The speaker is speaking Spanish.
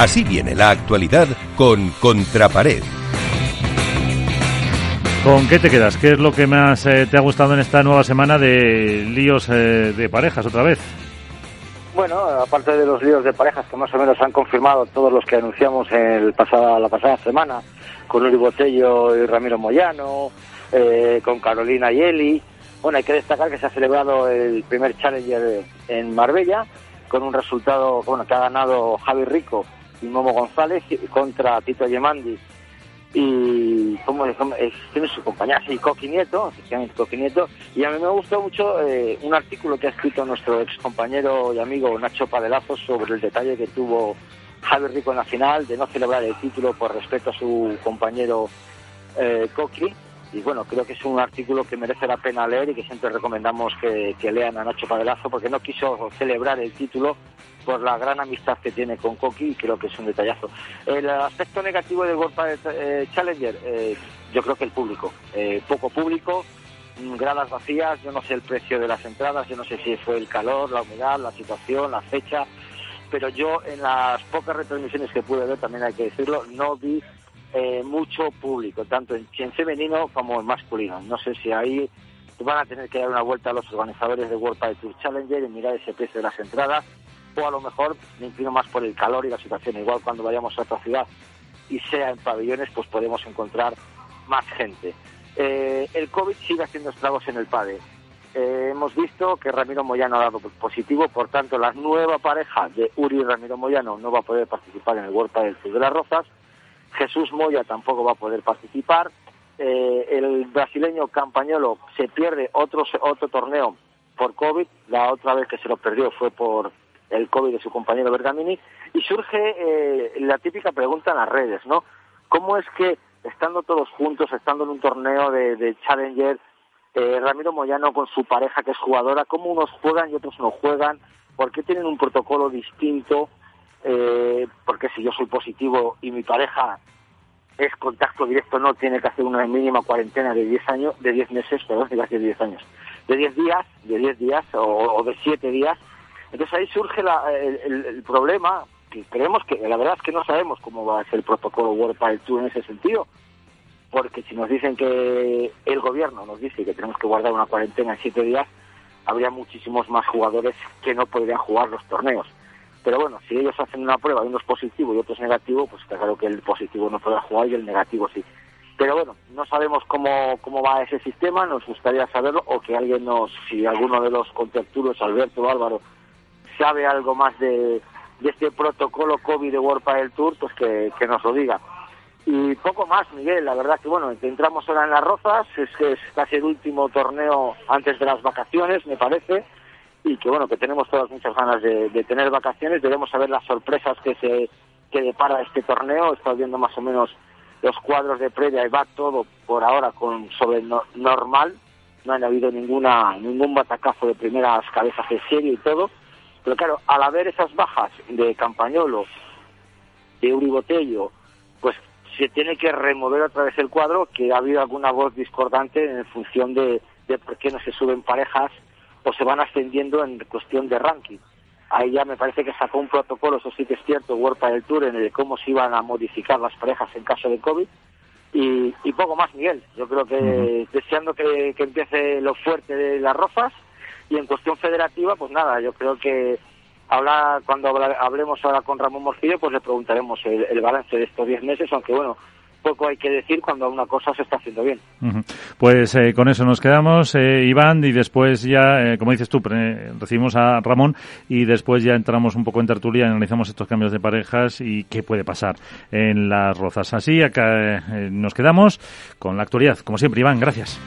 Así viene la actualidad con Contrapared. ¿Con qué te quedas? ¿Qué es lo que más eh, te ha gustado en esta nueva semana de líos eh, de parejas otra vez? Bueno, aparte de los líos de parejas que más o menos han confirmado todos los que anunciamos el pasada, la pasada semana, con Uri Botello y Ramiro Moyano, eh, con Carolina y Eli. Bueno, hay que destacar que se ha celebrado el primer Challenger en Marbella, con un resultado bueno, que ha ganado Javi Rico y Momo González contra Tito Yemandi y como, tiene su compañía, sí, Coqui Nieto, efectivamente Coqui Nieto, y a mí me gustó mucho eh, un artículo que ha escrito nuestro ex compañero y amigo Nacho Padelazo sobre el detalle que tuvo Javi Rico en la final de no celebrar el título por respeto a su compañero eh, Coqui y bueno, creo que es un artículo que merece la pena leer y que siempre recomendamos que, lean a Nacho Padelazo porque no quiso celebrar el título por la gran amistad que tiene con Coqui y creo que es un detallazo. El aspecto negativo del World eh, Challenger, eh, yo creo que el público. Eh, poco público, mm, gradas vacías, yo no sé el precio de las entradas, yo no sé si fue el calor, la humedad, la situación, la fecha, pero yo en las pocas retransmisiones que pude ver, también hay que decirlo, no vi eh, mucho público, tanto en, femenino como en masculino. No sé si ahí van a tener que dar una vuelta a los organizadores de World Padel Tour Challenger y mirar ese precio de las entradas, o a lo mejor me inclino más por el calor y la situación. Igual cuando vayamos a otra ciudad y sea en pabellones, pues podemos encontrar más gente. Eh, el COVID sigue haciendo estragos en el PADE. Eh, hemos visto que Ramiro Moyano ha dado positivo, por tanto la nueva pareja de Uri y Ramiro Moyano no va a poder participar en el World Padel Tour de las Rozas Jesús Moya tampoco va a poder participar. Eh, el brasileño Campañolo se pierde otro, otro torneo por COVID. La otra vez que se lo perdió fue por el COVID de su compañero Bergamini. Y surge eh, la típica pregunta en las redes, ¿no? ¿Cómo es que, estando todos juntos, estando en un torneo de, Challenger, eh, Ramiro Moyano con su pareja que es jugadora, cómo unos juegan y otros no juegan? ¿Por qué tienen un protocolo distinto? Eh, porque si yo soy positivo y mi pareja es contacto directo, no tiene que hacer una mínima cuarentena de 10 años, de 10 meses, perdón, de 10 años, de 10 días, de 10 días o, de 7 días. Entonces ahí surge el, problema, que creemos que, la verdad es que no sabemos cómo va a ser el protocolo World Padel Tour en ese sentido, porque si nos dicen que el gobierno nos dice que tenemos que guardar una cuarentena en 7 días, habría muchísimos más jugadores que no podrían jugar los torneos. Pero bueno, si ellos hacen una prueba y uno es positivo y otro es negativo, pues está claro que el positivo no podrá jugar y el negativo sí. Pero bueno, no sabemos cómo, cómo va ese sistema, nos gustaría saberlo o que alguien nos, si alguno de los contertulios, Alberto o Álvaro, sabe algo más de, este protocolo COVID de World Padel Tour, pues que, nos lo diga. Y poco más, Miguel, la verdad que bueno, entramos ahora en las Rozas, es que es casi el último torneo antes de las vacaciones, me parece y que bueno que tenemos todas muchas ganas de, tener vacaciones. Debemos saber las sorpresas que se que depara este torneo. He viendo más o menos los cuadros de previa y va todo por ahora con sobre normal. No ha habido ninguna ningún batacazo de primeras cabezas de serie y todo. Pero claro al haber esas bajas de Campañolo de Uri Botello pues se tiene que remover otra vez el cuadro que ha habido alguna voz discordante en función de, de por qué no se suben parejas o se van ascendiendo en cuestión de ranking. Ahí ya me parece que sacó un protocolo, eso sí que es cierto, World del Tour, en el de cómo se iban a modificar las parejas en caso de COVID. Y, poco más, Miguel. Yo creo que deseando que, empiece lo fuerte de las rozas. Y en cuestión federativa, pues nada, yo creo que habla, cuando hablemos ahora con Ramón Morcillo, pues le preguntaremos el, el balance de estos 10 meses, aunque bueno, poco hay que decir cuando una cosa se está haciendo bien. Pues eh, con eso nos quedamos, eh, Iván, y después ya, eh, como dices tú, recibimos a Ramón y después ya entramos un poco en tertulia, analizamos estos cambios de parejas y qué puede pasar en las rozas. Así, acá nos quedamos con la actualidad. Como siempre, Iván, gracias.